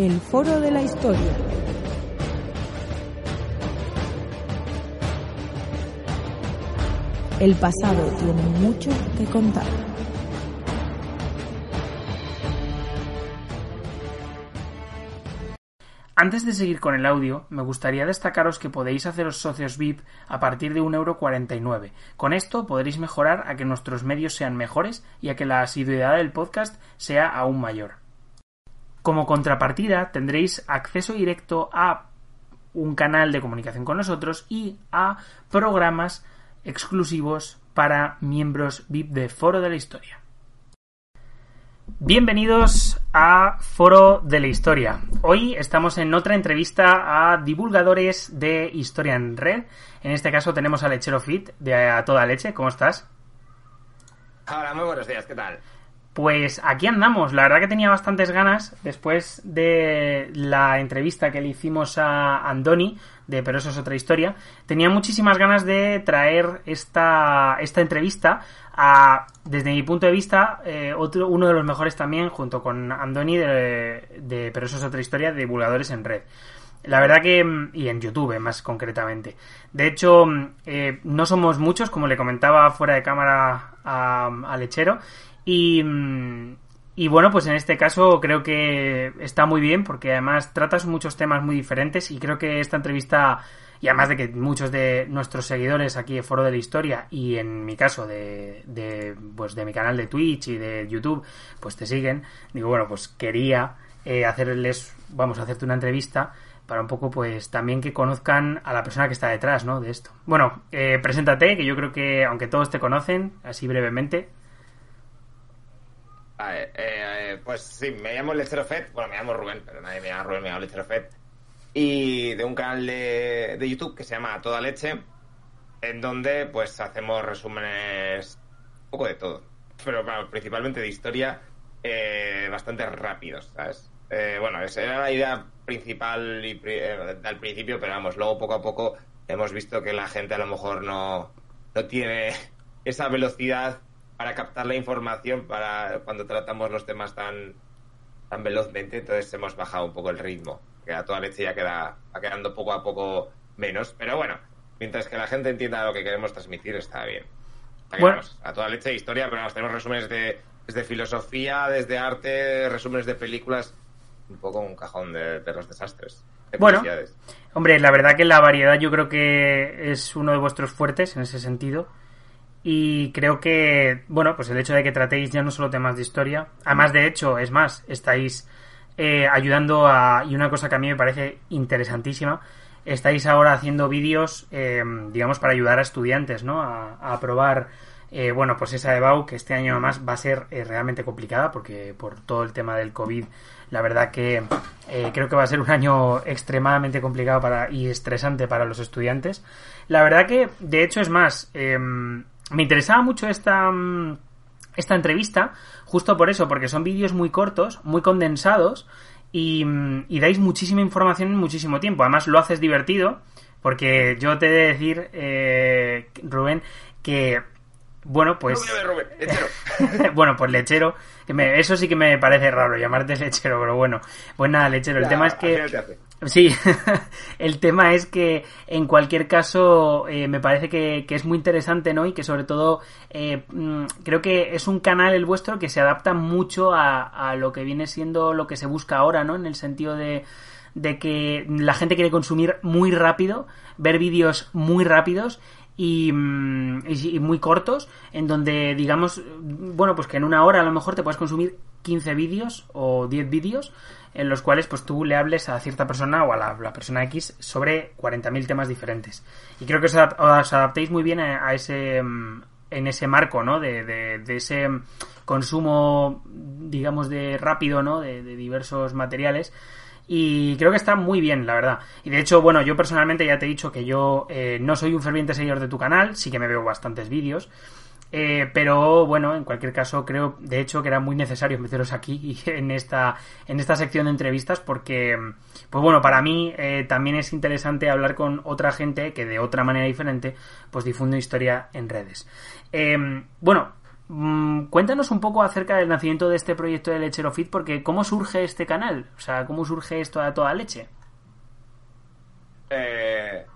El Foro de la Historia. El pasado tiene mucho que contar. Antes de seguir con el audio, me gustaría destacaros que podéis haceros socios VIP a partir de 1,49€. Con esto podréis mejorar a que nuestros medios sean mejores y a que la asiduidad del podcast sea aún mayor. Como contrapartida tendréis acceso directo a un canal de comunicación con nosotros y a programas exclusivos para miembros VIP de Foro de la Historia. Bienvenidos a Foro de la Historia. Hoy estamos en otra entrevista a divulgadores de Historia en Red. En este caso tenemos a Lechero Fit de A Toda Leche. ¿Cómo estás? Hola, muy buenos días, ¿qué tal? Pues aquí andamos. La verdad que tenía bastantes ganas después de la entrevista que le hicimos a Andoni de Pero eso es otra historia. Tenía muchísimas ganas de traer esta, esta entrevista a, desde mi punto de vista, eh, otro, uno de los mejores también, junto con Andoni de, de Pero eso es otra historia, de divulgadores en red. La verdad que, y en YouTube más concretamente. De hecho, eh, no somos muchos, como le comentaba fuera de cámara a, a Lechero, y, y bueno, pues en este caso creo que está muy bien porque además tratas muchos temas muy diferentes y creo que esta entrevista, y además de que muchos de nuestros seguidores aquí de Foro de la Historia y en mi caso de, de, pues de mi canal de Twitch y de YouTube, pues te siguen, digo, bueno, pues quería eh, hacerles, vamos a hacerte una entrevista para un poco pues también que conozcan a la persona que está detrás, ¿no? De esto. Bueno, eh, preséntate, que yo creo que aunque todos te conocen, así brevemente, eh, eh, pues sí, me llamo Lechero Fed. Bueno, me llamo Rubén, pero nadie me llama Rubén, me llamo Lechero Fed. Y de un canal de, de, YouTube que se llama Toda Leche, en donde pues hacemos resúmenes un poco de todo. Pero principalmente de historia, eh, bastante rápidos, ¿sabes? Eh, bueno, esa era la idea principal y, eh, al principio, pero vamos, luego poco a poco hemos visto que la gente a lo mejor no, no tiene esa velocidad para captar la información para cuando tratamos los temas tan, tan velozmente, entonces hemos bajado un poco el ritmo, que a toda leche ya queda, va quedando poco a poco menos, pero bueno, mientras que la gente entienda lo que queremos transmitir, está bien. Bueno. A toda leche de historia, pero nos tenemos resúmenes de, desde filosofía, desde arte, resúmenes de películas, un poco un cajón de, de los desastres. De bueno, hombre, la verdad que la variedad yo creo que es uno de vuestros fuertes en ese sentido. Y creo que, bueno, pues el hecho de que tratéis ya no solo temas de historia, además de hecho, es más, estáis eh, ayudando a, y una cosa que a mí me parece interesantísima, estáis ahora haciendo vídeos, eh, digamos, para ayudar a estudiantes, ¿no? A, a aprobar, eh, bueno, pues esa EBAU que este año además va a ser eh, realmente complicada porque por todo el tema del COVID, la verdad que eh, creo que va a ser un año extremadamente complicado para, y estresante para los estudiantes. La verdad que, de hecho, es más, em, me interesaba mucho esta, esta entrevista, justo por eso, porque son vídeos muy cortos, muy condensados y, y, dais muchísima información en muchísimo tiempo. Además, lo haces divertido, porque yo te he de decir, eh, Rubén, que. Bueno, pues. Rubén, lechero. bueno, pues lechero. Que me, eso sí que me parece raro llamarte lechero, pero bueno. Pues nada, lechero. El Ya, tema es que. Sí, el tema es que en cualquier caso eh, me parece que, que es muy interesante, ¿no? Y que sobre todo eh, mm, creo que es un canal el vuestro que se adapta mucho a, a lo que viene siendo lo que se busca ahora, ¿no? En el sentido de, de que la gente quiere consumir muy rápido, ver vídeos muy rápidos y, mm, y, muy cortos, en donde digamos, bueno, pues que en una hora a lo mejor te puedes consumir 15 vídeos o 10 vídeos en los cuales pues tú le hables a cierta persona o a la, persona X sobre 40.000 temas diferentes. Y creo que os, adaptéis muy bien a, ese mm, en ese marco, ¿no? De, de, ese consumo, digamos, de rápido, ¿no? De, diversos materiales. Y creo que está muy bien, la verdad. Y de hecho, bueno, yo personalmente ya te he dicho que yo eh, no soy un ferviente seguidor de tu canal, sí que me veo bastantes vídeos. Eh, pero bueno, en cualquier caso, creo de hecho que era muy necesario meteros aquí en esta, en esta sección de entrevistas porque, pues bueno, para mí eh, también es interesante hablar con otra gente que de otra manera diferente, pues difunde historia en redes. Em, bueno, mm, cuéntanos un poco acerca del nacimiento de este proyecto de Lechero Fit, porque ¿cómo surge este canal? O sea, ¿cómo surge esto a toda leche? Eh,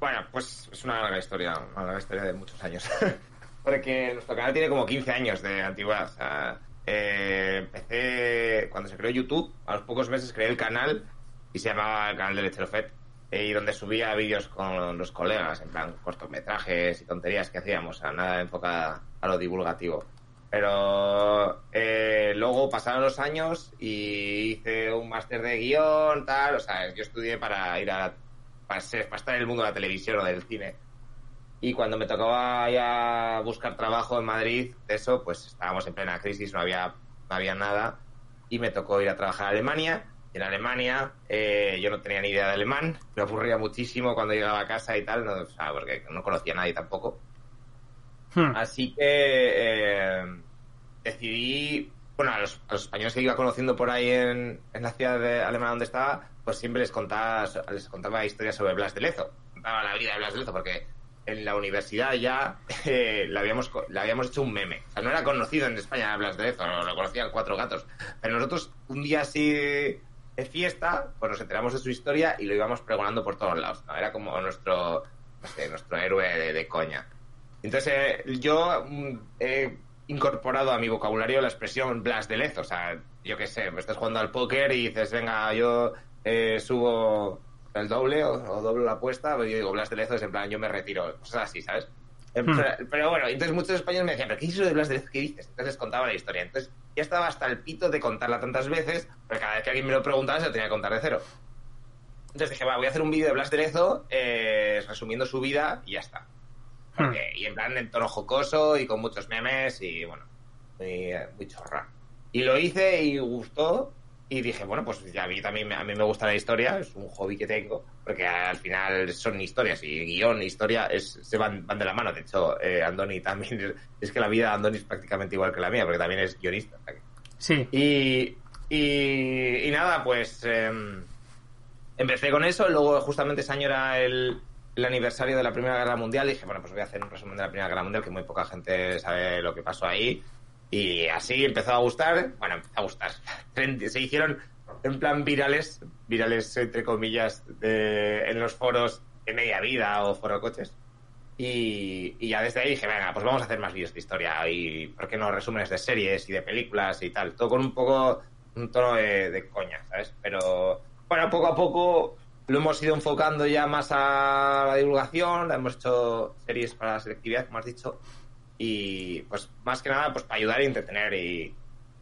bueno, pues es una larga historia, una larga historia de muchos años. porque nuestro canal tiene como 15 años de antigüedad. O sea, eh, empecé cuando se creó YouTube, a los pocos meses creé el canal y se llamaba el canal de Lecherofet eh, y donde subía vídeos con los colegas, en plan cortometrajes y tonterías que hacíamos, a nada enfocada a lo divulgativo. Pero eh, luego pasaron los años y hice un máster de guion, tal, o sea, yo estudié para ir a, para, ser, para estar en el mundo de la televisión o del cine y cuando me tocaba ya buscar trabajo en Madrid, eso, pues estábamos en plena crisis, no había, no había nada. Y me tocó ir a trabajar a Alemania. Y en Alemania eh, yo no tenía ni idea de alemán. Me aburría muchísimo cuando llegaba a casa y tal, no, porque no conocía a nadie tampoco. Hmm. Así que eh, decidí, bueno, a los, españoles que iba conociendo por ahí en, en la ciudad de Alemania donde estaba, pues siempre les contaba, les contaba historias sobre Blas de Lezo. Contaba la vida de Blas de Lezo porque en la universidad ya eh, habíamos, le habíamos hecho un meme. O sea, no era conocido en España hablas de eso, lo conocían cuatro gatos. Pero nosotros, un día así de fiesta, pues nos enteramos de su historia y lo íbamos pregonando por todos lados. Era como nuestro, nuestro héroe de, coña. Entonces, eh, yo mm, he incorporado a mi vocabulario la expresión Blas de Lezo. O sea, yo qué sé, estás jugando al póker y dices, venga, yo eh, subo el doble o, doble la apuesta, yo digo, Blas de Lezo es en plan, yo me retiro, cosas así, ¿sabes? Hmm. Pero, bueno, entonces muchos españoles me decían, ¿pero qué es eso de Blas de Lezo? ¿Qué dices? Entonces les contaba la historia. Entonces ya estaba hasta el pito de contarla tantas veces, pero cada vez que alguien me lo preguntaba se lo tenía que contar de cero. Entonces dije, va, voy a hacer un vídeo de Blas de Lezo eh, resumiendo su vida y ya está. Hmm. Y en plan en tono jocoso y con muchos memes y bueno, muy, muy chorra. Y lo hice y gustó y dije, bueno, pues ya a mí también a mí me gusta la historia, es un hobby que tengo, porque al final son historias y guion, historia es, se van, van de la mano. De hecho, eh, Andoni también, es que la vida de Andoni es prácticamente igual que la mía, porque también es guionista. Sí. Y, y, nada, pues em, empecé con eso, luego justamente ese año era el, el aniversario de la Primera Guerra Mundial, y dije, bueno, pues voy a hacer un resumen de la Primera Guerra Mundial, que muy poca gente sabe lo que pasó ahí. Y así empezó a gustar, bueno, empezó a gustar. Se hicieron en plan virales, virales entre comillas, en los foros de media vida o foro coches. Y, ya desde ahí dije, venga, pues vamos a hacer más vídeos de historia y, ¿por qué no? Resúmenes de series y de películas y tal. Todo con un poco, un tono de, de coña, ¿sabes? Pero, bueno, poco a poco lo hemos ido enfocando ya más a la divulgación, hemos hecho series para la selectividad, como has dicho, y pues más que nada pues para ayudar y entretener y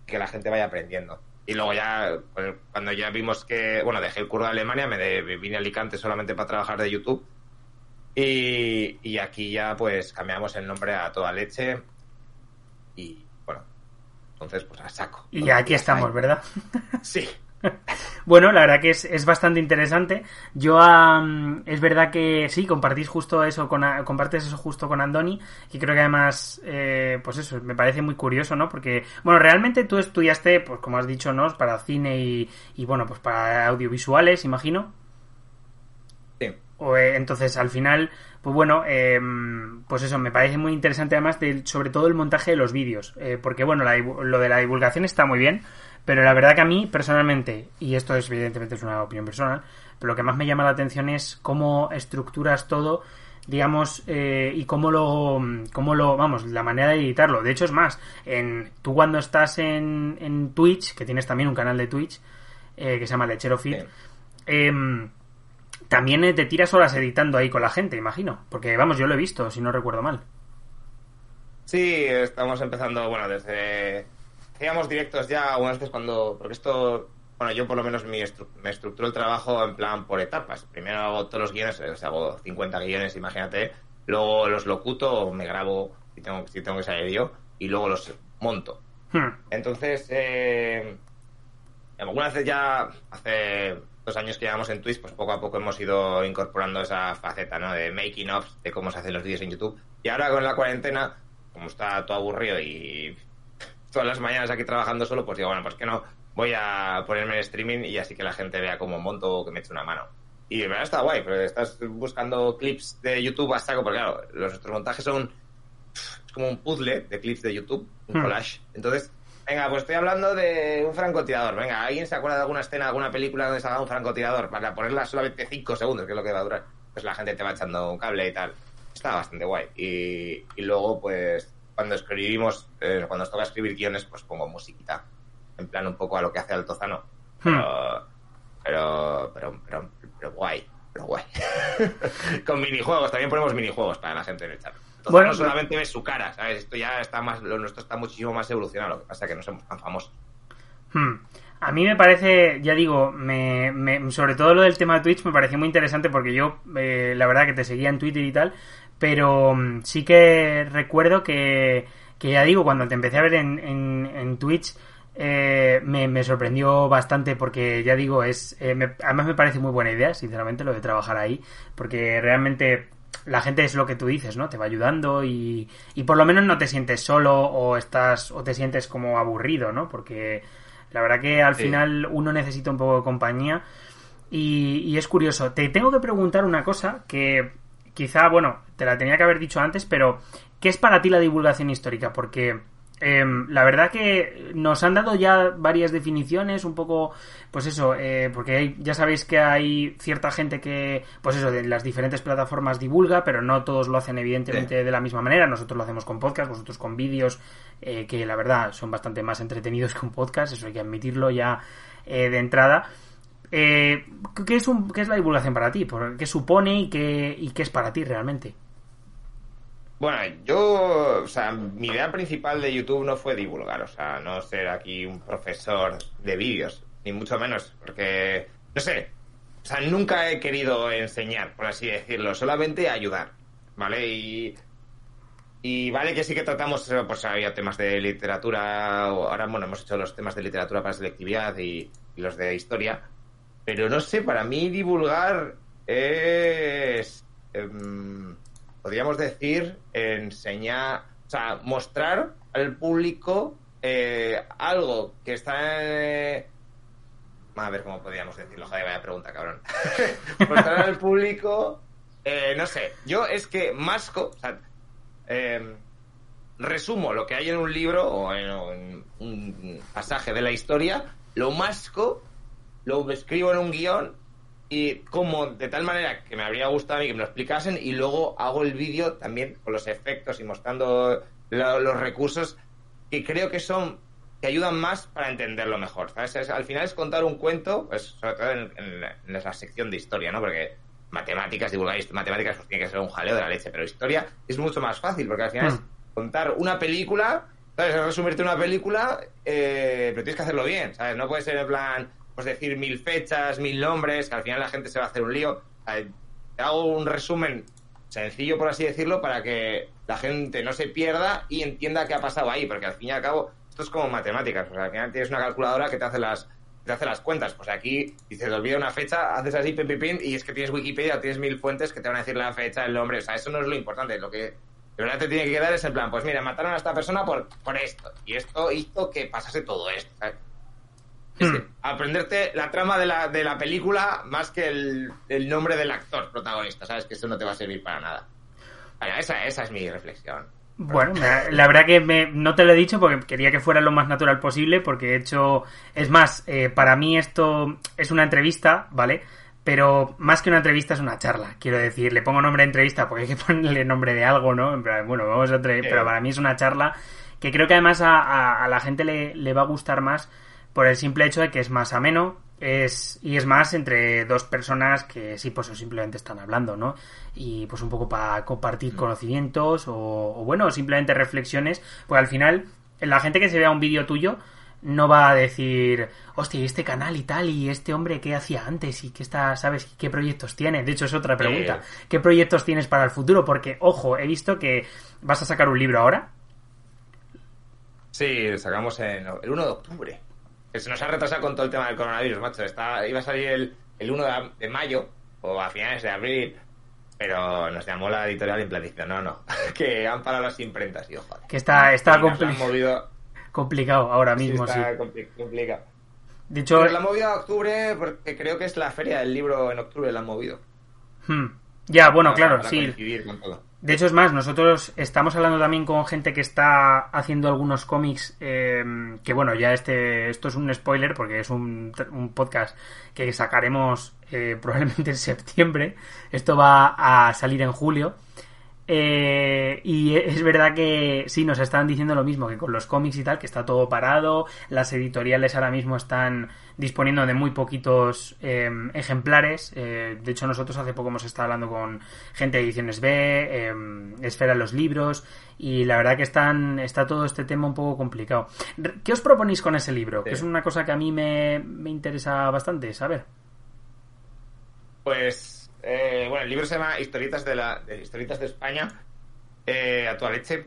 que la gente vaya aprendiendo. Y luego ya, pues, cuando ya vimos que, bueno, dejé el curso de Alemania, me, vine a Alicante solamente para trabajar de YouTube. Y, y, aquí ya pues cambiamos el nombre a toda leche. Y bueno, entonces pues a saco. Y aquí estamos, ¿verdad? Sí. Bueno, la verdad que es, bastante interesante. Yo, es verdad que sí, compartís justo eso con, compartes eso justo con Andoni, y creo que además, eh, pues eso, me parece muy curioso, ¿no? Porque, bueno, realmente tú estudiaste, pues como has dicho, ¿no? Para cine y, y bueno, pues para audiovisuales, imagino. Sí. O, eh, entonces, al final, pues bueno, em, pues eso, me parece muy interesante además, sobre todo el montaje de los vídeos. Eh, porque, bueno, lo de la divulgación está muy bien, pero la verdad que a mí, personalmente, y esto es evidentemente es una opinión personal, pero lo que más me llama la atención es cómo estructuras todo, digamos, eh, y cómo lo, cómo lo, vamos, la manera de editarlo. De hecho, es más, en, tú cuando estás en, en Twitch, que tienes también un canal de Twitch, eh, que se llama Lechero Fit, em, también te tiras horas editando ahí con la gente, imagino. Porque, vamos, yo lo he visto, si no recuerdo mal. Sí, estamos empezando, bueno, desde hacíamos directos ya algunas veces cuando. Porque esto bueno, yo por lo menos me, me estructuro el trabajo en plan por etapas. Primero hago todos los guiones, o sea, hago 50 guiones, imagínate, luego los locuto, me grabo si tengo, si tengo que salir yo, y luego los monto. Hmm. Entonces, eh, algunas veces ya hace dos años que llevamos en Twitch, pues poco a poco hemos ido incorporando esa faceta, ¿no? De making of, de cómo se hacen los vídeos en YouTube. Y ahora con la cuarentena, como está todo aburrido y todas las mañanas aquí trabajando solo, pues digo, bueno, pues que no, voy a ponerme en streaming y así que la gente vea cómo monto o que me eche una mano. Y de verdad está guay, pero estás buscando clips de YouTube a saco, porque claro, los, nuestros montajes son es como un puzzle de clips de YouTube, un Hmm. collage. Entonces, venga, pues estoy hablando de un francotirador. Venga, ¿alguien se acuerda de alguna escena, alguna película donde se haga un francotirador? Para ponerla solamente 5 segundos, que es lo que va a durar. Pues la gente te va echando un cable y tal. Está bastante guay. Y, y luego, pues, cuando escribimos, eh, cuando os toca escribir guiones, pues pongo musiquita. En plan, un poco a lo que hace Altozano. Pero, pero, pero, pero, pero guay. Pero guay. Con minijuegos, también ponemos minijuegos para la gente en el chat. Entonces Bueno, no solamente ves su cara, ¿sabes? Esto ya está más, lo nuestro está muchísimo más evolucionado, lo que pasa es que no somos tan famosos. Hmm. A mí me parece, ya digo, me, me- sobre todo lo del tema de Twitch me pareció muy interesante porque yo, eh, la verdad que te seguía en Twitter y tal, pero mm, sí que recuerdo que, que ya digo, cuando te empecé a ver en, en, en Twitch, eh, me, me sorprendió bastante porque ya digo, es eh, me- además me parece muy buena idea, sinceramente, lo de trabajar ahí, porque realmente la gente es lo que tú dices, ¿no? Te va ayudando y, y por lo menos no te sientes solo o estás o te sientes como aburrido, ¿no? Porque la verdad que al Sí. final uno necesita un poco de compañía y, y es curioso. Te tengo que preguntar una cosa que quizá, bueno, te la tenía que haber dicho antes, pero ¿qué es para ti la divulgación histórica? Porque em, la verdad que nos han dado ya varias definiciones, un poco, pues eso, eh, porque hay- ya sabéis que hay cierta gente que, pues eso, de las diferentes plataformas divulga, pero no todos lo hacen evidentemente de la misma manera. Nosotros lo hacemos con podcast, vosotros con vídeos, eh, que la verdad son bastante más entretenidos que un podcast, eso hay que admitirlo ya eh, de entrada. Eh, ¿qué, es un, ¿Qué es la divulgación para ti? ¿Por- ¿Qué supone y qué, y qué es para ti realmente? Bueno, yo, o sea, mi idea principal de YouTube no fue divulgar, o sea, no ser aquí un profesor de vídeos, ni mucho menos, porque, no sé, o sea, nunca he querido enseñar, por así decirlo, solamente ayudar, ¿vale? Y, vale que sí que tratamos, eh, pues había temas de literatura, o ahora, bueno, hemos hecho los temas de literatura para selectividad y los de historia, pero no sé, para mí divulgar es... em, podríamos decir, enseñar, o sea, mostrar al público eh, algo que está... eh, a ver cómo podríamos decirlo, joder, vaya pregunta, cabrón. mostrar al público, eh, no sé, yo es que masco, eh, resumo lo que hay en un libro o en un pasaje de la historia, lo masco, lo escribo en un guion y como de tal manera que me habría gustado a mí que me lo explicasen y luego hago el vídeo también con los efectos y mostrando lo- los recursos que creo que son que ayudan más para entenderlo mejor ¿sabes? Es- al final es contar un cuento pues sobre todo en, en la- en la sección de historia ¿no? porque matemáticas divulgar matemáticas pues tiene que ser un jaleo de la leche pero historia es mucho más fácil porque al final es Hmm. contar una película ¿sabes? Es resumirte una película eh, pero tienes que hacerlo bien ¿sabes? no puede ser en plan pues decir mil fechas, mil nombres, que al final la gente se va a hacer un lío. Te hago un resumen sencillo, por así decirlo, para que la gente no se pierda y entienda qué ha pasado ahí, porque al fin y al cabo esto es como matemáticas, o sea, al final tienes una calculadora que te hace las te hace las cuentas, pues aquí si se te olvida una fecha, haces así, pim, pim, pim, y es que tienes Wikipedia, tienes mil fuentes que te van a decir la fecha, el nombre, o sea, eso no es lo importante, lo que de verdad te tiene que quedar es en plan, pues mira, mataron a esta persona por, por esto, y esto hizo que pasase todo esto, ¿sabes? Es que aprenderte la trama de la, de la película más que el, el nombre del actor protagonista, ¿sabes? Que eso no te va a servir para nada. Bueno, esa, esa es mi reflexión. Bueno, la verdad que me- no te lo he dicho porque quería que fuera lo más natural posible, porque he hecho, es más, eh, para mí esto es una entrevista, ¿vale? Pero más que una entrevista es una charla, quiero decir, le pongo nombre de entrevista porque hay que ponerle nombre de algo, ¿no? En plan, bueno, vamos a pero para mí es una charla que creo que además a, a- a la gente le, le va a gustar más por el simple hecho de que es más ameno es y es más entre dos personas que sí pues simplemente están hablando no y pues un poco para compartir conocimientos o, o, bueno simplemente reflexiones pues al final la gente que se vea un vídeo tuyo no va a decir, hostia, ¿y este canal y tal, y este hombre qué hacía antes y qué está, sabes, qué proyectos tiene. De hecho, es otra pregunta. ¿Qué proyectos tienes para el futuro? Porque, ojo, he visto que vas a sacar un libro ahora. Sí, sacamos en el 1 de octubre. Que se nos ha retrasado con todo el tema del coronavirus, macho. Está, iba a salir el, el 1 de, de mayo o a finales de abril. Pero nos llamó la editorial dice, no, no, que han parado las imprentas. Y, joder, Que está, está compli- movido, complicado ahora mismo, sí. está compli- complicado. De hecho, Pero la han movido a octubre porque creo que es la feria del libro en octubre la han movido. hmm, ya, bueno, Para- claro, para sí. coincidir con todo. De hecho, es más, nosotros estamos hablando también con gente que está haciendo algunos cómics, eh, que bueno, ya este, esto es un spoiler porque es un, un podcast que sacaremos eh, probablemente en septiembre. Esto va a salir en julio. Eh, y es verdad que sí, nos estaban diciendo lo mismo, que con los cómics y tal, que está todo parado, las editoriales ahora mismo están disponiendo de muy poquitos eh, ejemplares. Eh, de hecho, nosotros hace poco hemos estado hablando con gente de Ediciones B, eh, Esfera los libros, y la verdad que están, está todo este tema un poco complicado. ¿Qué os proponéis con ese libro? Sí. Que es una cosa que a mí me, me interesa bastante saber. Pues, eh, bueno, el libro se llama Historietas de, la, de Historietas de España, eh, a toda leche.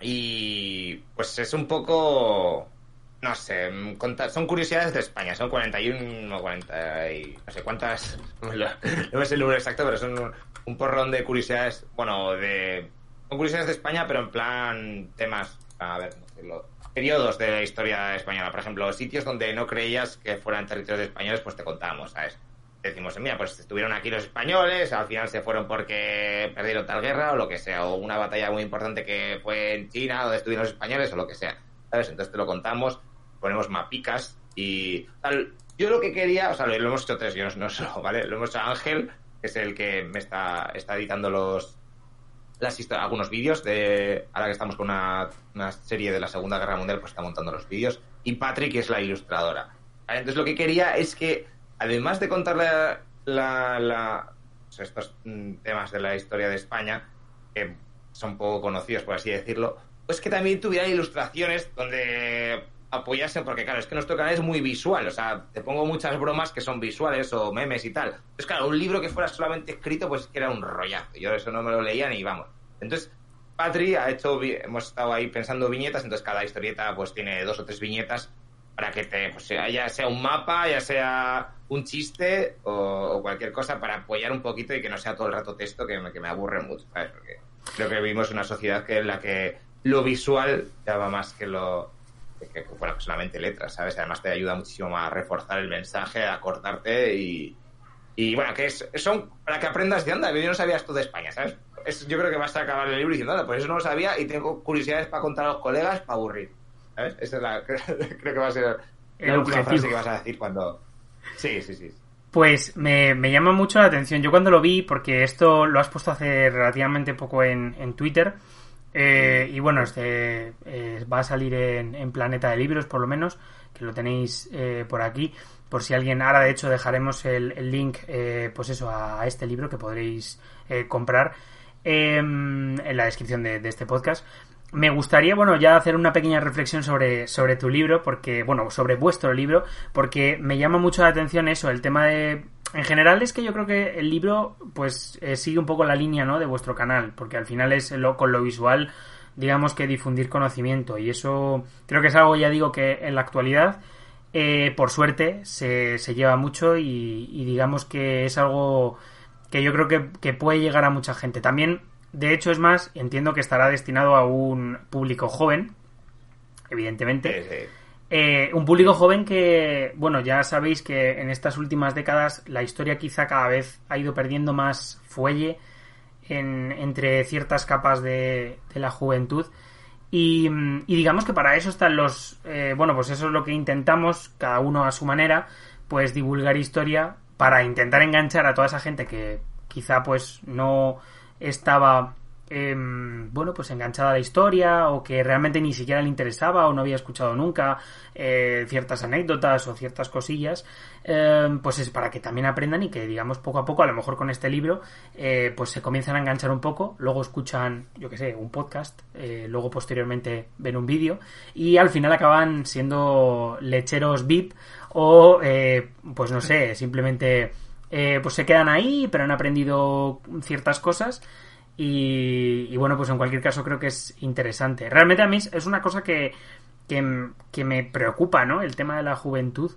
Y pues es un poco, no sé, son curiosidades de España, son 41 o 40 y no sé cuántas, no me sé el número exacto, pero son un, un porrón de curiosidades, bueno, de... Son curiosidades de España, pero en plan temas, a ver, cómo decirlo, periodos de la historia española. Por ejemplo, sitios donde no creías que fueran territorios españoles, pues te contamos, ¿sabes? Decimos, mira, pues estuvieron aquí los españoles, al final se fueron porque perdieron tal guerra o lo que sea, o una batalla muy importante que fue en China donde estuvieron los españoles o lo que sea, ¿sabes? Entonces te lo contamos, ponemos mapicas y tal. Yo lo que quería, o sea, lo, hemos hecho tres, yo no, solo, ¿vale? Lo hemos hecho Ángel, que es el que me está, está editando los las algunos vídeos de ahora que estamos con una, una serie de la Segunda Guerra Mundial pues está montando los vídeos y Patrick es la ilustradora entonces lo que quería es que además de contar la, estos mm, temas de la historia de España que son poco conocidos por así decirlo pues que también tuviera ilustraciones donde apoyasen porque claro es que nuestro canal es muy visual o sea te pongo muchas bromas que son visuales o memes y tal. Entonces claro un libro que fuera solamente escrito pues que era un rollazo. Yo eso no me lo leía ni vamos. Entonces Patri ha hecho hemos estado ahí pensando viñetas entonces cada historieta pues tiene dos o tres viñetas para que te pues ya sea un mapa ya sea un chiste o, cualquier cosa para apoyar un poquito y que no sea todo el rato texto que me, que me aburre mucho ¿sabes? porque creo que vivimos una sociedad que en la que lo visual ya va más que lo que, bueno, solamente letras, ¿sabes? Además te ayuda muchísimo a reforzar el mensaje, a cortarte y, y bueno, que es, son para que aprendas de onda, yo no sabía esto de España, ¿sabes? Es- yo creo que vas a acabar el libro diciendo, pues eso no lo sabía y tengo curiosidades para contar a los colegas para aburrir, ¿sabes? Esa es la, creo que va a ser El la última frase que vas a decir cuando... Sí, sí, sí. Pues me, me llama mucho la atención. Yo cuando lo vi, porque esto lo has puesto hace relativamente poco en, en Twitter, eh, y bueno, este eh, va a salir en, en Planeta de Libros, por lo menos, que lo tenéis eh, por aquí. Por si alguien, ahora de hecho dejaremos el, el link, eh, pues eso, a, a este libro que podréis eh, comprar eh, en la descripción de, de este podcast. Me gustaría, bueno, ya hacer una pequeña reflexión sobre, sobre tu libro, porque, bueno, sobre vuestro libro, porque me llama mucho la atención eso, el tema de... En general es que yo creo que el libro, pues, eh, sigue un poco la línea, ¿no?, de vuestro canal, porque al final es lo, con lo visual, digamos que difundir conocimiento, y eso creo que es algo, ya digo, que en la actualidad, eh, por suerte, se, se lleva mucho y, y digamos que es algo que yo creo que, que puede llegar a mucha gente. También, de hecho, es más, entiendo que estará destinado a un público joven, evidentemente. Sí, sí. Eh, un público joven que, bueno, ya sabéis que en estas últimas décadas la historia quizá cada vez ha ido perdiendo más fuelle en- entre ciertas capas de, de la juventud. Y, y digamos que para eso están los... eh, bueno, pues eso es lo que intentamos, cada uno a su manera, pues divulgar historia para intentar enganchar a toda esa gente que quizá pues no estaba em, bueno, pues enganchado a la historia o que realmente ni siquiera le interesaba o no había escuchado nunca eh, ciertas anécdotas o ciertas cosillas, em, pues es para que también aprendan y que, digamos, poco a poco, a lo mejor con este libro, eh, pues se comienzan a enganchar un poco, luego escuchan, yo que sé, un podcast, eh, luego posteriormente ven un vídeo y al final acaban siendo lecheros VIP o, pues no sé, simplemente... pues se quedan ahí, pero han aprendido ciertas cosas y, bueno, pues en cualquier caso creo que es interesante. Realmente a mí es una cosa que, que, me preocupa, ¿no? El tema de la juventud,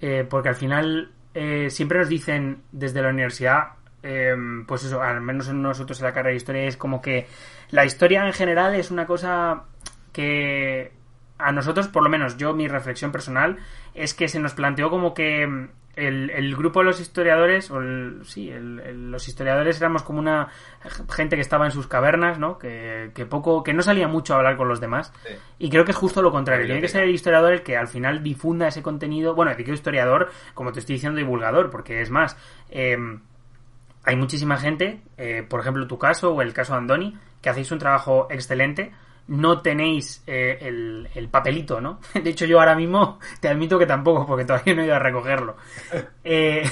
eh, porque al final eh, siempre nos dicen desde la universidad, eh, pues eso, al menos en nosotros en la carrera de historia, es como que la historia en general es una cosa que a nosotros, por lo menos yo, mi reflexión personal, es que se nos planteó como que el, grupo de los historiadores, o sí, los historiadores éramos como una gente que estaba en sus cavernas, ¿no? Que, poco, que no salía mucho a hablar con los demás. Y creo que es justo lo contrario. Tiene que ser el historiador el que al final difunda ese contenido. Bueno, digo historiador, como te estoy diciendo, divulgador, porque es más, em, hay muchísima gente, eh, por ejemplo tu caso o el caso de Andoni, que hacéis un trabajo excelente no tenéis eh, el, papelito, ¿no? De hecho, yo ahora mismo te admito que tampoco, porque todavía no he ido a recogerlo. Eh,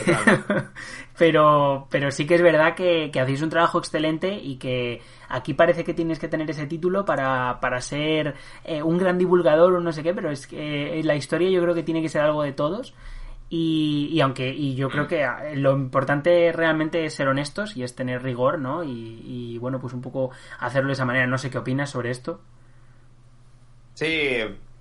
pero, pero sí que es verdad que, hacéis un trabajo excelente y que aquí parece que tienes que tener ese título para, para ser eh, un gran divulgador o no sé qué, pero es que la historia yo creo que tiene que ser algo de todos. Y, y, aunque y yo creo que lo importante realmente es ser honestos y es tener rigor, ¿no? Y, bueno, pues un poco hacerlo de esa manera. No sé qué opinas sobre esto. Sí,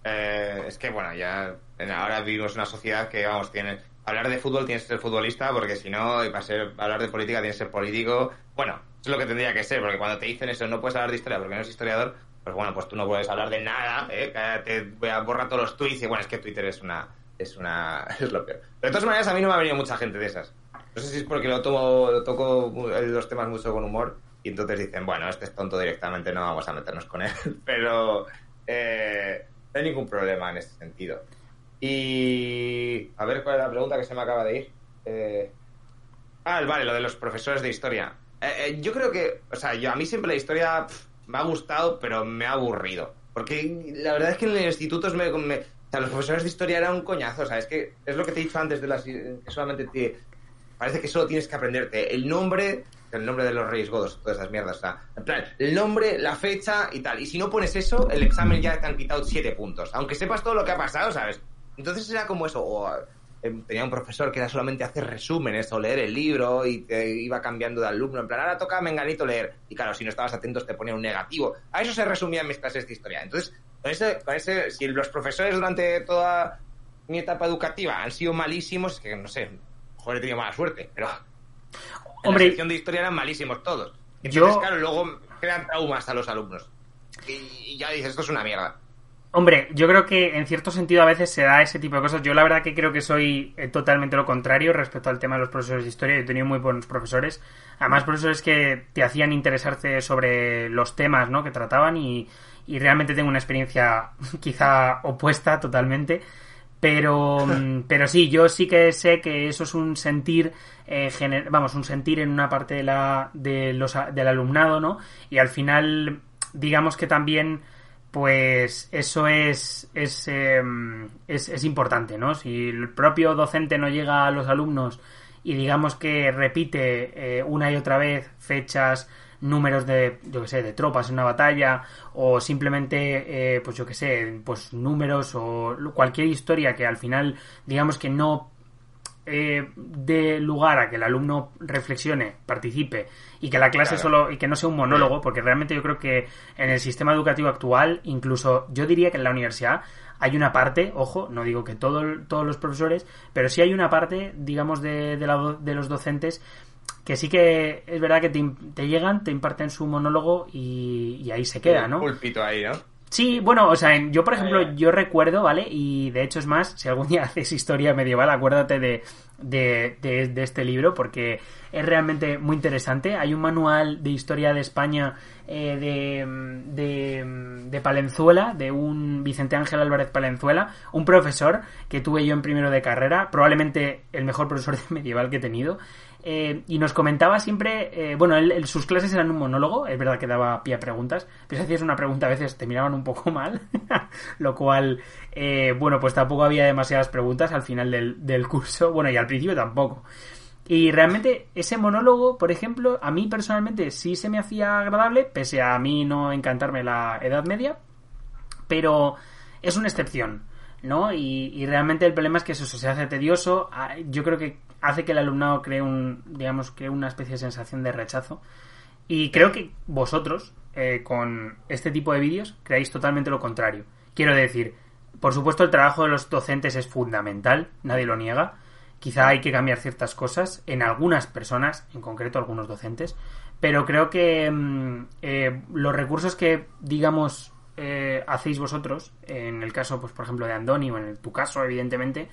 eh, es que bueno, ya ahora vivimos una sociedad que, vamos, tiene hablar de fútbol tienes que ser futbolista porque si no, para ser, hablar de política tienes que ser político. Bueno, es lo que tendría que ser, porque cuando te dicen eso, no puedes hablar de historia porque no eres historiador, pues bueno, pues tú no puedes hablar de nada, ¿eh? te voy a borrar todos los tweets y bueno, es que Twitter es una es una es lo peor. Pero de todas maneras a mí no me ha venido mucha gente de esas. No sé si es porque lo tomo lo toco los temas mucho con humor y entonces dicen, bueno, este es tonto directamente, no vamos a meternos con él. Pero eh, no hay ningún problema en ese sentido. Y a ver cuál es la pregunta que se me acaba de ir. Eh... Ah, vale, lo de los profesores de historia. Eh, eh, yo creo que, o sea, yo a mí siempre la historia me ha gustado, pero me ha aburrido. Porque la verdad es que en los institutos me, me, o sea, los profesores de historia eran un coñazo, o sea, es que es lo que te he dicho antes de las que solamente te parece que solo tienes que aprenderte el nombre, el nombre de los reyes godos, todas esas mierdas, o sea, en plan, el nombre, la fecha y tal. Y si no pones eso, el examen ya te han quitado siete puntos, aunque sepas todo lo que ha pasado, ¿sabes? Entonces era como eso, o em, tenía un profesor que era solamente hacer resúmenes o leer el libro y te iba cambiando de alumno, en plan, ahora toca a Menganito leer. Y claro, si no estabas atento te ponía un negativo. A eso se resumían mis clases de historia. Entonces, con ese, con ese, si los profesores durante toda mi etapa educativa han sido malísimos, es que no sé, mejor he tenido mala suerte, pero en la sección de historia eran malísimos todos. Entonces, yo... claro, luego crean traumas a los alumnos. Y, ya dices, esto es una mierda. Hombre, yo creo que en cierto sentido a veces se da ese tipo de cosas. Yo la verdad que creo que soy eh, totalmente lo contrario respecto al tema de los profesores de historia. Yo he tenido muy buenos profesores. Además, profesores que te hacían interesarte sobre los temas ¿no? que trataban y, y realmente tengo una experiencia quizá opuesta totalmente. Pero, pero sí, yo sí que sé que eso es un sentir, eh, vamos, un sentir en una parte de la, de los, del alumnado, ¿no? Y al final, digamos que también, pues eso es, es, em, es, es importante, ¿no? Si el propio docente no llega a los alumnos y digamos que repite eh, una y otra vez fechas, números de, yo que sé, de tropas en una batalla o simplemente, eh, pues yo que sé, pues números o cualquier historia que al final, digamos que no eh, dé lugar a que el alumno reflexione, participe y que la clase solo y que no sea un monólogo, porque realmente yo creo que en el sistema educativo actual, incluso yo diría que en la universidad hay una parte, ojo, no digo que todo, todos los profesores, pero sí hay una parte, digamos, de, de, de los docentes que sí que es verdad que te, llegan, te imparten su monólogo y, ahí se queda, ¿no? pulpito ahí, ¿no? Sí, bueno, o sea, yo por ejemplo, yo recuerdo, ¿vale? Y de hecho es más, si algún día haces historia medieval, acuérdate de, de, de, este libro porque es realmente muy interesante. Hay un manual de historia de España eh, de, de, Palenzuela, de un Vicente Ángel Álvarez Palenzuela, un profesor que tuve yo en primero de carrera, probablemente el mejor profesor de medieval que he tenido. Eh, y nos comentaba siempre, eh, bueno, él- él- sus clases eran un monólogo, es verdad que daba pie a preguntas, pero si hacías una pregunta a veces te miraban un poco mal, lo cual, eh, bueno, pues tampoco había demasiadas preguntas al final del, del curso, bueno, y al principio tampoco. Y realmente ese monólogo, por ejemplo, a mí personalmente sí se me hacía agradable, pese a mí no encantarme la Edad Media, pero es una excepción, ¿no? Y, y realmente el problema es que eso se hace tedioso. Ah, Yo creo que hace que el alumnado cree un, digamos, cree una especie de sensación de rechazo. Y creo que vosotros, eh, con este tipo de vídeos, creáis totalmente lo contrario. Quiero decir, por supuesto el trabajo de los docentes es fundamental, nadie lo niega. Quizá hay que cambiar ciertas cosas en algunas personas, en concreto algunos docentes, pero creo que mm, eh, los recursos que, digamos, eh, hacéis vosotros, en el caso, pues por ejemplo, de Andoni, o en el- tu caso, evidentemente,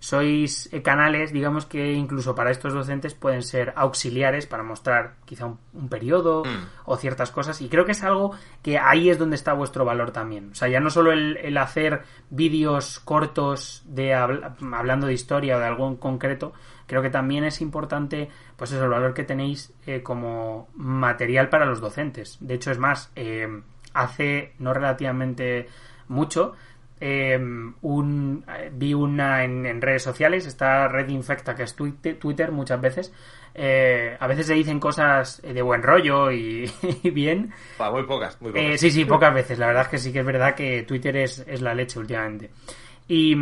sois eh, canales, digamos que incluso para estos docentes pueden ser auxiliares para mostrar quizá un, un periodo Mm. o ciertas cosas. Y creo que es algo que ahí es donde está vuestro valor también. O sea, ya no solo el, el hacer vídeos cortos de habl- hablando de historia o de algo en concreto, creo que también es importante, pues eso, el valor que tenéis eh, como material para los docentes. De hecho, es más, eh, hace no relativamente mucho, eh, un, vi una en, en redes sociales, esta red infecta que es Twitter, muchas veces. eh, a veces se dicen cosas eh, de buen rollo y, y bien. Muy pocas, muy pocas. Eh, sí, sí, pocas veces. La verdad es que sí que es verdad que Twitter es, es la leche últimamente. Y,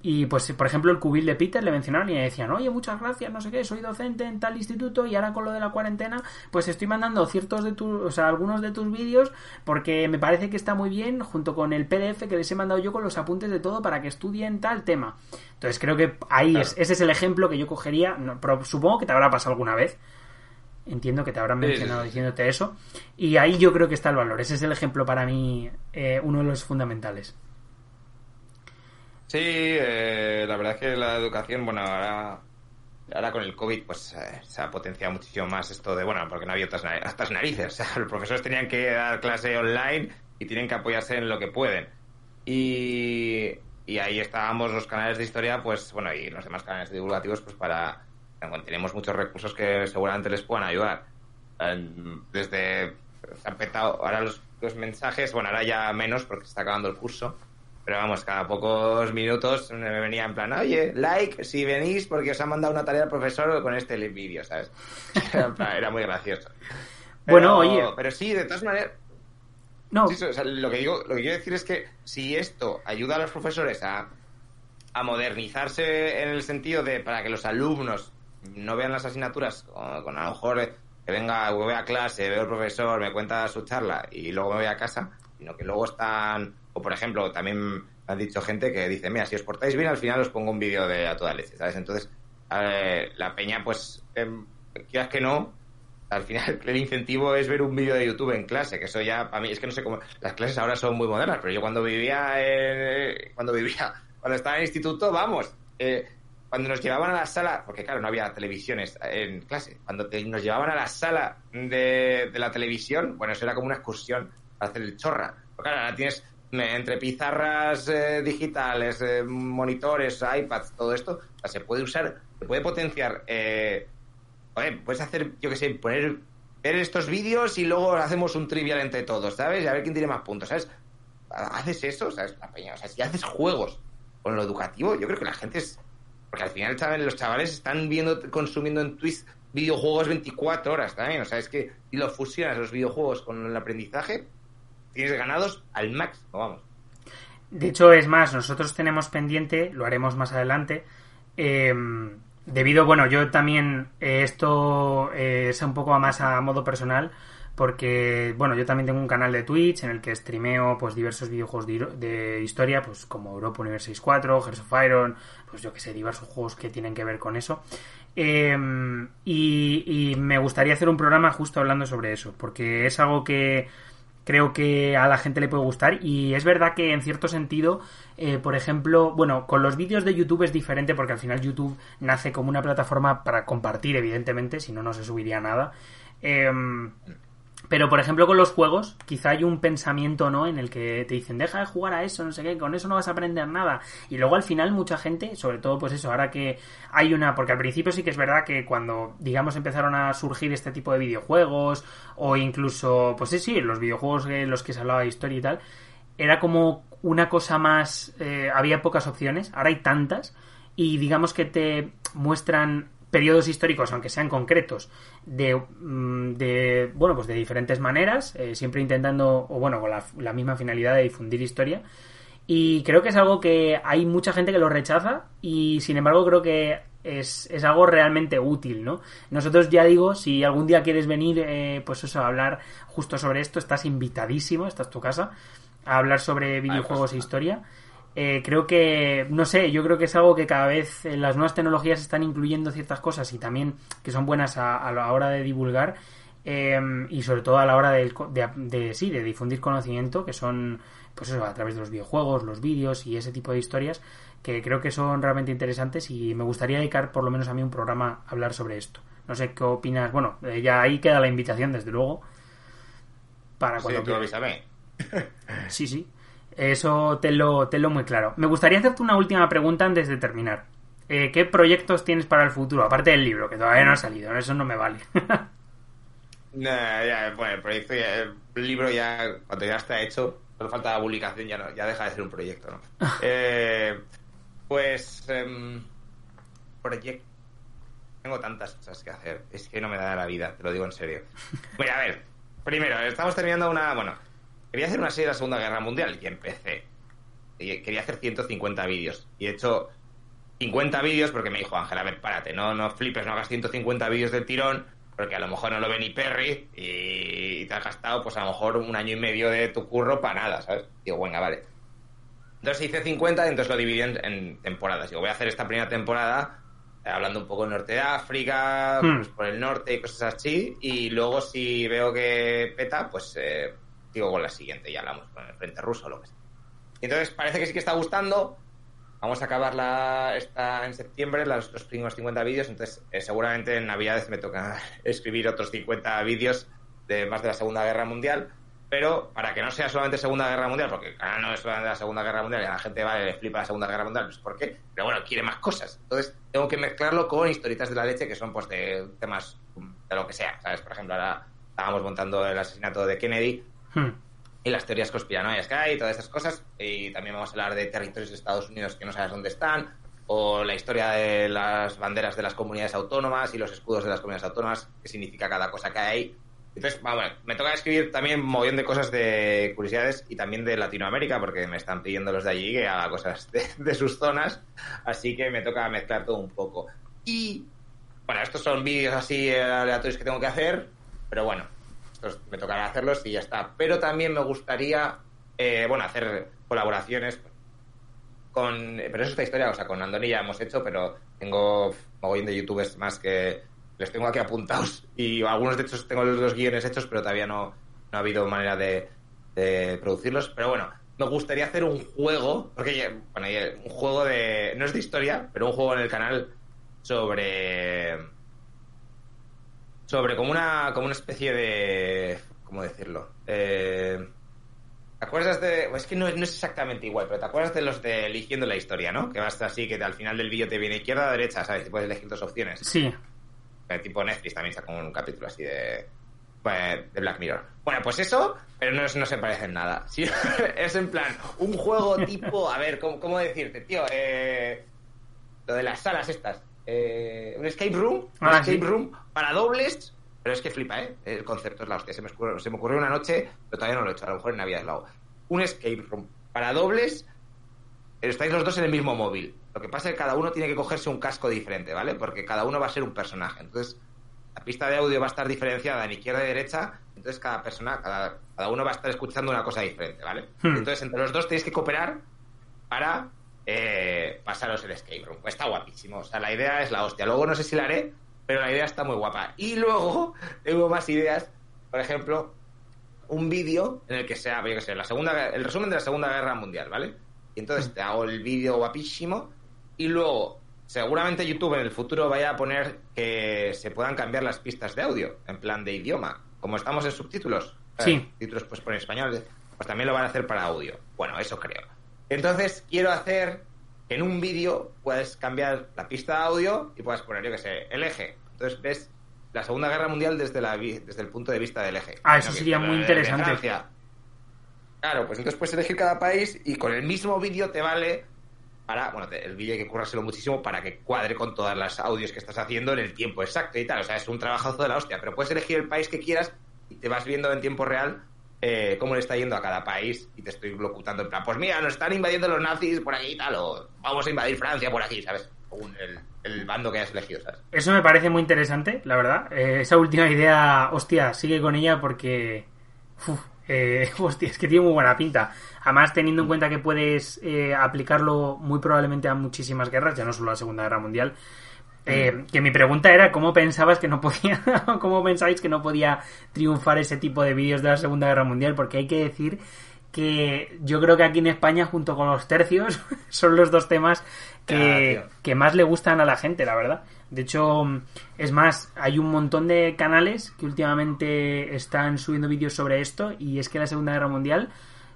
y, pues, por ejemplo, el cubil de Peter le mencionaron y le decían, oye, muchas gracias, no sé qué, soy docente en tal instituto y ahora con lo de la cuarentena, pues estoy mandando ciertos de tus, o sea, algunos de tus vídeos porque me parece que está muy bien junto con el PDF que les he mandado yo con los apuntes de todo para que estudien tal tema. Entonces creo que ahí es, ese es el ejemplo que yo cogería, no, pero supongo que te habrá pasado alguna vez. Entiendo que te habrán sí, mencionado sí. diciéndote eso. Y ahí yo creo que está el valor. Ese es el ejemplo para mí, eh, uno de los fundamentales. Sí, eh, la verdad es que la educación, bueno, ahora, ahora con el COVID, pues eh, se ha potenciado muchísimo más esto de, bueno, porque no había otras, otras narices. O sea, los profesores tenían que dar clase online y tienen que apoyarse en lo que pueden. Y, ahí estábamos los canales de historia, pues, bueno, y los demás canales divulgativos, pues para. tenemos muchos recursos que seguramente les puedan ayudar. Desde. Se han petado ahora los, los mensajes, bueno, ahora ya menos porque se está acabando el curso. Pero vamos, cada pocos minutos me venía en plan, oye, like si venís porque os ha mandado una tarea el profesor con este vídeo, ¿sabes? Era, muy gracioso. Bueno, oye. Pero sí, de todas maneras, No, Sí, sí, o sea, lo que digo, lo que quiero decir es que si esto ayuda a los profesores a, a modernizarse en el sentido de para que los alumnos no vean las asignaturas con, con a lo mejor que venga, voy a clase, veo al profesor, me cuenta su charla y luego me voy a casa, sino que luego están, o por ejemplo, también me han dicho gente que dice, mira, si os portáis bien, al final os pongo un vídeo de a toda leche, ¿sabes? Entonces, eh, la peña, pues, em, quieras que no, al final el incentivo es ver un vídeo de YouTube en clase, que eso ya para mí es que no sé cómo las clases ahora son muy modernas, pero yo cuando vivía en- cuando vivía cuando estaba en el instituto, vamos, eh, cuando nos llevaban a la sala, porque claro, no había televisiones en clase, cuando nos llevaban a la sala de, la televisión, bueno, eso era como una excursión para hacer el chorra. Claro, ahora tienes eh, entre pizarras eh, digitales, eh, monitores, iPads, todo esto, se puede usar, se puede potenciar eh, puedes hacer, yo qué sé, poner, ver estos vídeos y luego hacemos un trivial entre todos, ¿sabes? Y a ver quién tiene más puntos, ¿sabes? Haces eso, ¿sabes? La peña, o sea, si haces juegos con lo educativo, yo creo que la gente es... Porque al final los chavales están viendo, consumiendo en Twitch videojuegos 24 horas también, o sea, es que si lo fusionas los videojuegos con el aprendizaje, tienes ganados al máximo, vamos. De hecho, es más, nosotros tenemos pendiente, lo haremos más adelante, eh, debido, bueno, yo también eh, esto eh, es un poco más a modo personal, porque, bueno, yo también tengo un canal de Twitch en el que streameo pues diversos videojuegos de, de historia, pues como Europa Universe 64, Hearts of Iron, pues yo que sé, diversos juegos que tienen que ver con eso. Eh, y, y me gustaría hacer un programa justo hablando sobre eso, porque es algo que creo que a la gente le puede gustar. Y es verdad que en cierto sentido eh, por ejemplo bueno con los vídeos de YouTube es diferente porque al final YouTube nace como una plataforma para compartir evidentemente si no no se subiría nada. Em, Pero, por ejemplo, con los juegos, quizá hay un pensamiento, ¿no? En el que te dicen, deja de jugar a eso, no sé qué, con eso no vas a aprender nada. Y luego al final mucha gente, sobre todo pues eso, ahora que hay una... Porque al principio sí que es verdad que cuando, digamos, empezaron a surgir este tipo de videojuegos, o incluso, pues sí, sí, los videojuegos en los que se hablaba de historia y tal, era como una cosa más... Eh, había pocas opciones, ahora hay tantas, y digamos que te muestran periodos históricos, aunque sean concretos, de, mm, de bueno, pues de diferentes maneras, eh, siempre intentando, o bueno, con la, misma finalidad de difundir historia. Y creo que es algo que hay mucha gente que lo rechaza y sin embargo creo que es, es algo realmente útil, ¿no? Nosotros ya digo, si algún día quieres venir, eh, pues eso, a hablar justo sobre esto, estás invitadísimo, esta es tu casa, a hablar sobre videojuegos e historia. Eh, creo que, no sé, yo creo que es algo que cada vez las nuevas tecnologías están incluyendo ciertas cosas y también que son buenas a, la hora de divulgar em, y sobre todo a la hora de, de, sí, de difundir conocimiento, que son, pues eso, a través de los videojuegos, los vídeos y ese tipo de historias que creo que son realmente interesantes y me gustaría dedicar por lo menos a mí un programa a hablar sobre esto. No sé qué opinas. Bueno, eh, ya ahí queda la invitación, desde luego. Para cuando sí, sí, sí. Eso te lo, te lo muy claro. Me gustaría hacerte una última pregunta antes de terminar. Eh, ¿Qué proyectos tienes para el futuro? Aparte del libro, que todavía no ha salido, eso no me vale. ya, bueno, el proyecto el libro ya, cuando ya está hecho, solo falta la publicación, ya, no, ya deja de ser un proyecto, ¿no? Eh, pues, eh, proyecto. Tengo tantas cosas que hacer, es que no me da la vida, te lo digo en serio. Bueno, a ver, primero, estamos terminando una, bueno, Quería hacer una serie de la Segunda Guerra Mundial y empecé. quería hacer 150 vídeos. Y he hecho 50 vídeos porque me dijo Ángel, a ver, párate, no, no flipes, no hagas 150 vídeos del tirón, porque a lo mejor no lo ve ni Perry y te has gastado, pues a lo mejor un año y medio de tu curro para nada, ¿sabes? Digo, venga, vale. Entonces hice 50 y entonces lo dividí en, temporadas. Digo, voy a hacer esta primera temporada eh, hablando un poco del norte de África, hmm. pues por el norte y cosas así. Y luego si veo que peta, pues eh, digo con la siguiente, ya hablamos con el frente ruso o lo que sea. entonces parece que sí que está gustando. Vamos a acabarla esta en septiembre, los, los primeros 50 vídeos. Entonces, eh, seguramente en Navidades me toca escribir otros 50 vídeos de más de la Segunda Guerra Mundial. Pero para que no sea solamente Segunda Guerra Mundial, porque el canal no es solamente la Segunda Guerra Mundial y a la gente va le flipa la Segunda Guerra Mundial, pues ¿por qué? Pero bueno, quiere más cosas. Entonces, tengo que mezclarlo con historietas de la leche que son pues de temas de lo que sea, ¿sabes? Por ejemplo, ahora estábamos montando el asesinato de Kennedy Hmm. Y las teorías conspiranoias que hay, todas esas cosas. Y también vamos a hablar de territorios de Estados Unidos que no sabes dónde están, o la historia de las banderas de las comunidades autónomas y los escudos de las comunidades autónomas, qué significa cada cosa que hay. Entonces, vamos, me toca escribir también un montón de cosas de curiosidades y también de Latinoamérica, porque me están pidiendo los de allí que haga cosas de, de sus zonas, así que me toca mezclar todo un poco. Y, bueno, estos son vídeos así aleatorios que tengo que hacer, pero bueno, me tocará hacerlos y ya está. Pero también me gustaría, eh, bueno, hacer colaboraciones con... Pero eso es esta historia, o sea, con Andoni ya hemos hecho, pero tengo mogollón de youtubers más que les tengo aquí apuntados y algunos de hecho tengo los dos guiones hechos, pero todavía no, no ha habido manera de, de producirlos. Pero bueno, me gustaría hacer un juego, porque bueno, un juego de... No es de historia, pero un juego en el canal sobre sobre como una, como una especie de... ¿Cómo decirlo? Eh, ¿Te acuerdas de.? Es que no, no, es exactamente igual, pero ¿te acuerdas de los de eligiendo la historia, no? Que va a así, que al final del vídeo te viene izquierda o derecha, ¿sabes? Y puedes elegir dos opciones. Sí. El tipo Netflix también sacó un capítulo así de. Pues, de Black Mirror. Bueno, pues eso, pero no, no se parece en nada. Sí, es en plan, un juego tipo. A ver, ¿cómo, cómo decirte, tío? Eh, lo de las salas estas. Eh, un escape room, un ah, escape room para dobles, pero es que flipa, ¿eh? El concepto es la hostia. Se me, ocurrió, una noche, pero todavía no lo he hecho, a lo mejor en Navidad lo hago. Un escape room para dobles, estáis los dos en el mismo móvil. Lo que pasa es que cada uno tiene que cogerse un casco diferente, ¿vale? Porque cada uno va a ser un personaje. Entonces, la pista de audio va a estar diferenciada en izquierda y derecha, entonces cada persona, cada, uno va a estar escuchando una cosa diferente, ¿vale? Hmm. Entonces, entre los dos tenéis que cooperar para eh, pasaros el escape room. Está guapísimo. O sea, la idea es la hostia. Luego no sé si la haré, pero la idea está muy guapa. Y luego tengo más ideas. Por ejemplo, un vídeo en el que sea, yo que sé, la segunda, el resumen de la Segunda Guerra Mundial, ¿vale? Y entonces te hago el vídeo guapísimo y luego seguramente YouTube en el futuro vaya a poner que se puedan cambiar las pistas de audio en plan de idioma. como estamos en subtítulos, sí. títulos pues por español, pues también lo van a hacer para audio. Bueno, eso creo. Entonces quiero hacer que en un vídeo puedes cambiar la pista de audio y puedes poner, yo que sé, el eje. Entonces ves la Segunda Guerra Mundial desde, la, desde el punto de vista del eje. Ah, eso sería muy interesante. Claro, pues entonces puedes elegir cada país y con el mismo vídeo te vale para, bueno, el vídeo hay que currárselo muchísimo para que cuadre con todas las audios que estás haciendo en el tiempo exacto y tal. O sea, es un trabajazo de la hostia, pero puedes elegir el país que quieras y te vas viendo en tiempo real eh, cómo le está yendo a cada país y te estoy locutando en plan, pues mira, nos están invadiendo los nazis por aquí y tal, o vamos a invadir Francia por aquí, ¿sabes? Según el, bando que hayas elegido, ¿sabes? Eso me parece muy interesante, la verdad. Eh, esa última idea, hostia, sigue con ella porque... Eh, hostia, es que tiene muy buena pinta. Además, teniendo en cuenta que puedes eh, aplicarlo muy probablemente a muchísimas guerras, ya no solo a la Segunda Guerra Mundial. Eh, que mi pregunta era cómo pensabas que no podía, cómo pensáis que no podía triunfar ese tipo de vídeos de la Segunda Guerra Mundial, porque hay que decir que yo creo que aquí en España, junto con los tercios, son los dos temas que, que más le gustan a la gente, la verdad. De hecho, es más, hay un montón de canales que últimamente están subiendo vídeos sobre esto y es que la Segunda Guerra Mundial,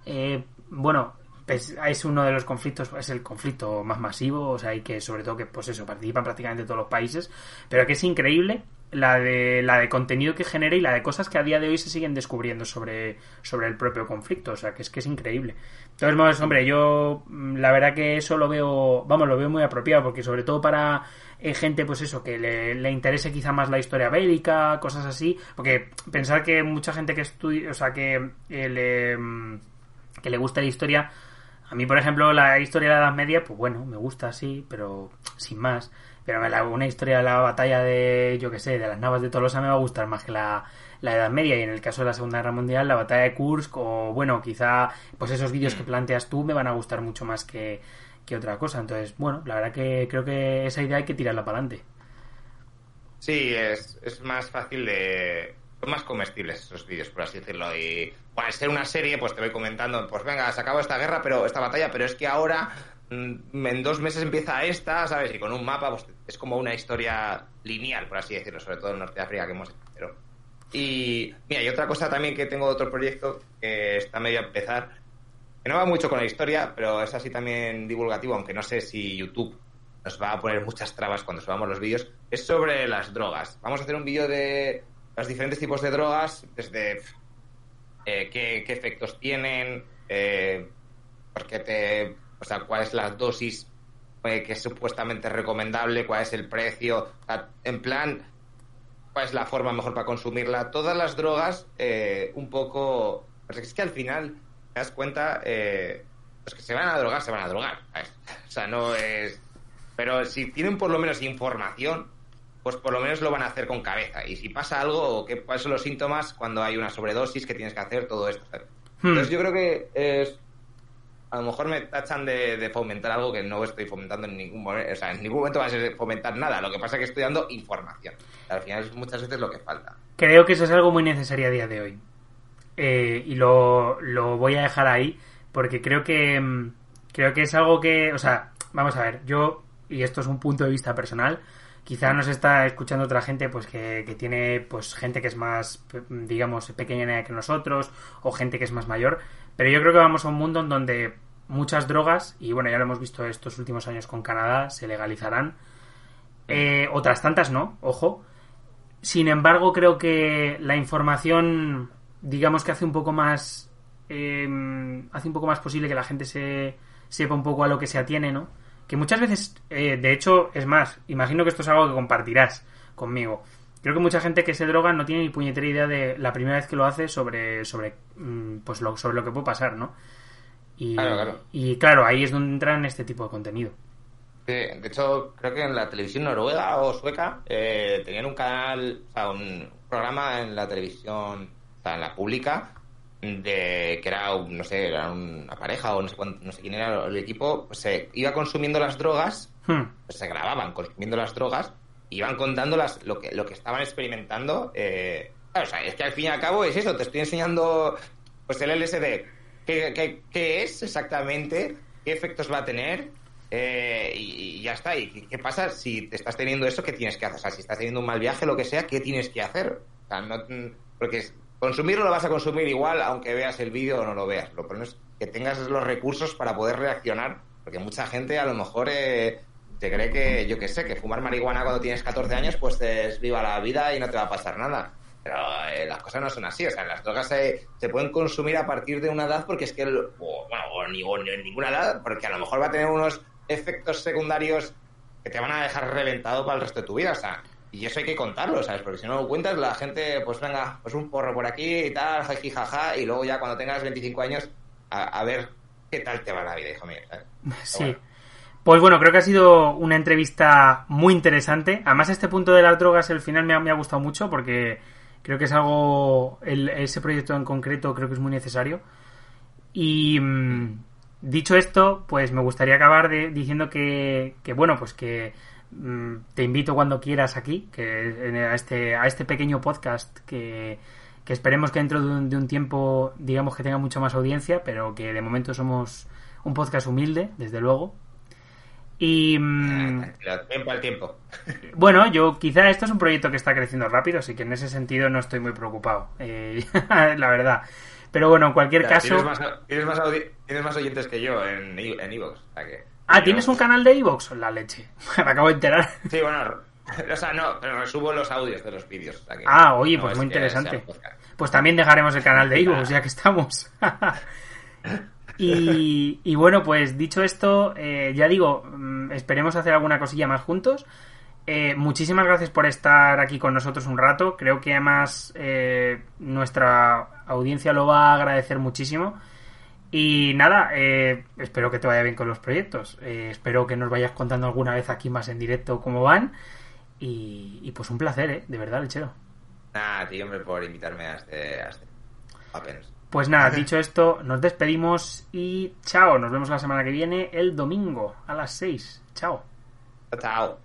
eh, bueno, pues, es uno de los conflictos, es el conflicto más masivo, o sea, y que sobre todo que, pues eso, participan prácticamente todos los países, pero que es increíble la de, la de contenido que genera y la de cosas que a día de hoy se siguen descubriendo sobre, sobre el propio conflicto. O sea, que es que es increíble. Entonces, hombre, yo mm, la verdad que eso lo veo, vamos, lo veo muy apropiado, porque sobre todo para eh, gente, pues eso, que le, le, interese quizá más la historia bélica, cosas así, porque pensar que mucha gente que estudia, o sea, que eh, le, mm, que le gusta la historia, a mí, por ejemplo, la historia de la Edad Media, pues bueno, me gusta así, pero sin más. Pero una historia de la batalla de, yo que sé, de las navas de Tolosa me va a gustar más que la, la Edad Media. Y en el caso de la Segunda Guerra Mundial, la batalla de Kursk o, bueno, quizá, pues esos vídeos que planteas tú me van a gustar mucho más que, que otra cosa. Entonces, bueno, la verdad que creo que esa idea hay que tirarla para adelante. Sí, es, es más fácil de... Son más comestibles esos vídeos, por así decirlo. Y para ser una serie, pues te voy comentando, pues venga, se acabó esta guerra, pero esta batalla, pero es que ahora Mm, en dos meses empieza esta, ¿sabes? Y con un mapa, pues es como una historia lineal, por así decirlo, sobre todo en Norte de África que hemos hecho. Y mira, y otra cosa también que tengo otro proyecto que está medio a empezar, que no va mucho con la historia, pero es así también divulgativo, aunque no sé si YouTube nos va a poner muchas trabas cuando subamos los vídeos, es sobre las drogas. Vamos a hacer un vídeo de los diferentes tipos de drogas, desde eh, qué, efectos tienen, eh, por qué te o sea, cuál es la dosis eh, que es supuestamente recomendable, cuál es el precio, en plan, cuál es la forma mejor para consumirla. Todas las drogas, eh, un poco. Pues es que al final te das cuenta, eh, los que se van a drogar, se van a drogar. O sea, no es. Pero si tienen por lo menos información, pues por lo menos lo van a hacer con cabeza. Y si pasa algo, ¿qué, ¿cuáles son los síntomas cuando hay una sobredosis que tienes que hacer? Todo esto. Hmm. Entonces yo creo que es a lo mejor me tachan de, fomentar algo que no estoy fomentando en ningún momento. O sea, en ningún momento va a ser fomentar nada. Lo que pasa es que estoy dando información. Al final es muchas veces lo que falta. Creo que eso es algo muy necesario a día de hoy. Eh, y lo, voy a dejar ahí porque creo que mm, creo que es algo que, o sea, vamos a ver, yo y esto es un punto de vista personal, quizá nos está escuchando otra gente pues que, que, tiene pues gente que es más digamos pequeña que nosotros o gente que es más mayor pero yo creo que vamos a un mundo en donde muchas drogas, y bueno, ya lo hemos visto estos últimos años con Canadá, se legalizarán. Eh, otras tantas no, ojo. Sin embargo, creo que la información, digamos que hace un poco más. Eh, hace un poco más posible que la gente se sepa un poco a lo que se atiene, ¿no? Que muchas veces, eh, de hecho, es más, imagino que esto es algo que compartirás conmigo. Creo que mucha gente que se droga no tiene ni puñetera idea de la primera vez que lo hace sobre, sobre, mm, pues lo, sobre lo que puede pasar, ¿no? Y claro, y claro, ahí es donde entran este tipo de contenido. de hecho, creo que en la televisión noruega o sueca eh, tenían un canal, o sea, un programa en la televisión, o sea, en la pública, de que era, no sé, era una pareja o no sé, no sé quién era el equipo, pues se iba consumiendo las drogas, hmm. pues se grababan consumiendo las drogas, y iban contando las, lo, que, lo que estaban experimentando. Eh, o sea, es que al fin y al cabo es eso, te estoy enseñando pues el LSD qué, qué, es exactamente, qué efectos va a tener eh, y, ya está. ¿Y qué pasa si te estás teniendo eso? ¿Qué tienes que hacer? O sea, si estás teniendo un mal viaje, lo que sea, ¿qué tienes que hacer? O sea, no, Porque consumirlo lo vas a consumir igual, aunque veas el vídeo o no lo veas. Lo primero es que tengas los recursos para poder reaccionar, porque mucha gente a lo mejor eh, te cree que, yo qué sé, que fumar marihuana cuando tienes 14 años, pues es viva la vida y no te va a pasar nada. Pero eh, las cosas no son así, o sea, las drogas se, se pueden consumir a partir de una edad porque es que, bueno, o ni, o ninguna edad, porque a lo mejor va a tener unos efectos secundarios que te van a dejar reventado para el resto de tu vida, o sea, y eso hay que contarlo, ¿sabes? Porque si no lo cuentas, la gente, pues venga, pues un porro por aquí y tal, jaji, jaja, y luego ya cuando tengas 25 años, a, a ver qué tal te va la vida, hijo mío. Sí. bueno. Pues bueno, creo que ha sido una entrevista muy interesante. Además, este punto de las drogas, el final me ha, me ha gustado mucho porque creo que es algo, el- ese proyecto en concreto creo que es muy necesario. Y mm, dicho esto, pues me gustaría acabar de- diciendo que, que, bueno, pues que te invito cuando quieras aquí, que a este, a este pequeño podcast que, que esperemos que dentro de un, de un tiempo, digamos que tenga mucha más audiencia, pero que de momento somos un podcast humilde, desde luego. Y mm, Tranquilo, tiempo al tiempo. bueno, yo quizá esto es un proyecto que está creciendo rápido, así que en ese sentido no estoy muy preocupado, eh, la verdad. Pero bueno, en cualquier caso... Tienes más, tienes, más audi- tienes más oyentes que yo en, en Evox. o sea que- Ah, ¿tienes un canal de Evox? La leche. Me acabo de enterar. Sí, bueno, o sea, no, pero resubo los audios de los vídeos. o sea que Ah, oye, no pues es muy interesante. Pues también dejaremos el canal de Evox, ya que estamos. y, y bueno, pues dicho esto, eh, ya digo, mm, esperemos hacer alguna cosilla más juntos. Eh, muchísimas gracias por estar aquí con nosotros un rato. Creo que además eh, nuestra audiencia lo va a agradecer muchísimo. Y nada, eh, espero que te vaya bien con los proyectos. Eh, espero que nos vayas contando alguna vez aquí más en directo cómo van. Y, y pues un placer, ¿eh? De verdad, lechero. Nada, tío, hombre, por invitarme a este. A este. Apenas. Pues nada, dicho esto, nos despedimos y chao. Nos vemos la semana que viene, el domingo, a las 6. Chao. Chao.